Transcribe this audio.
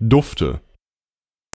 Dufte.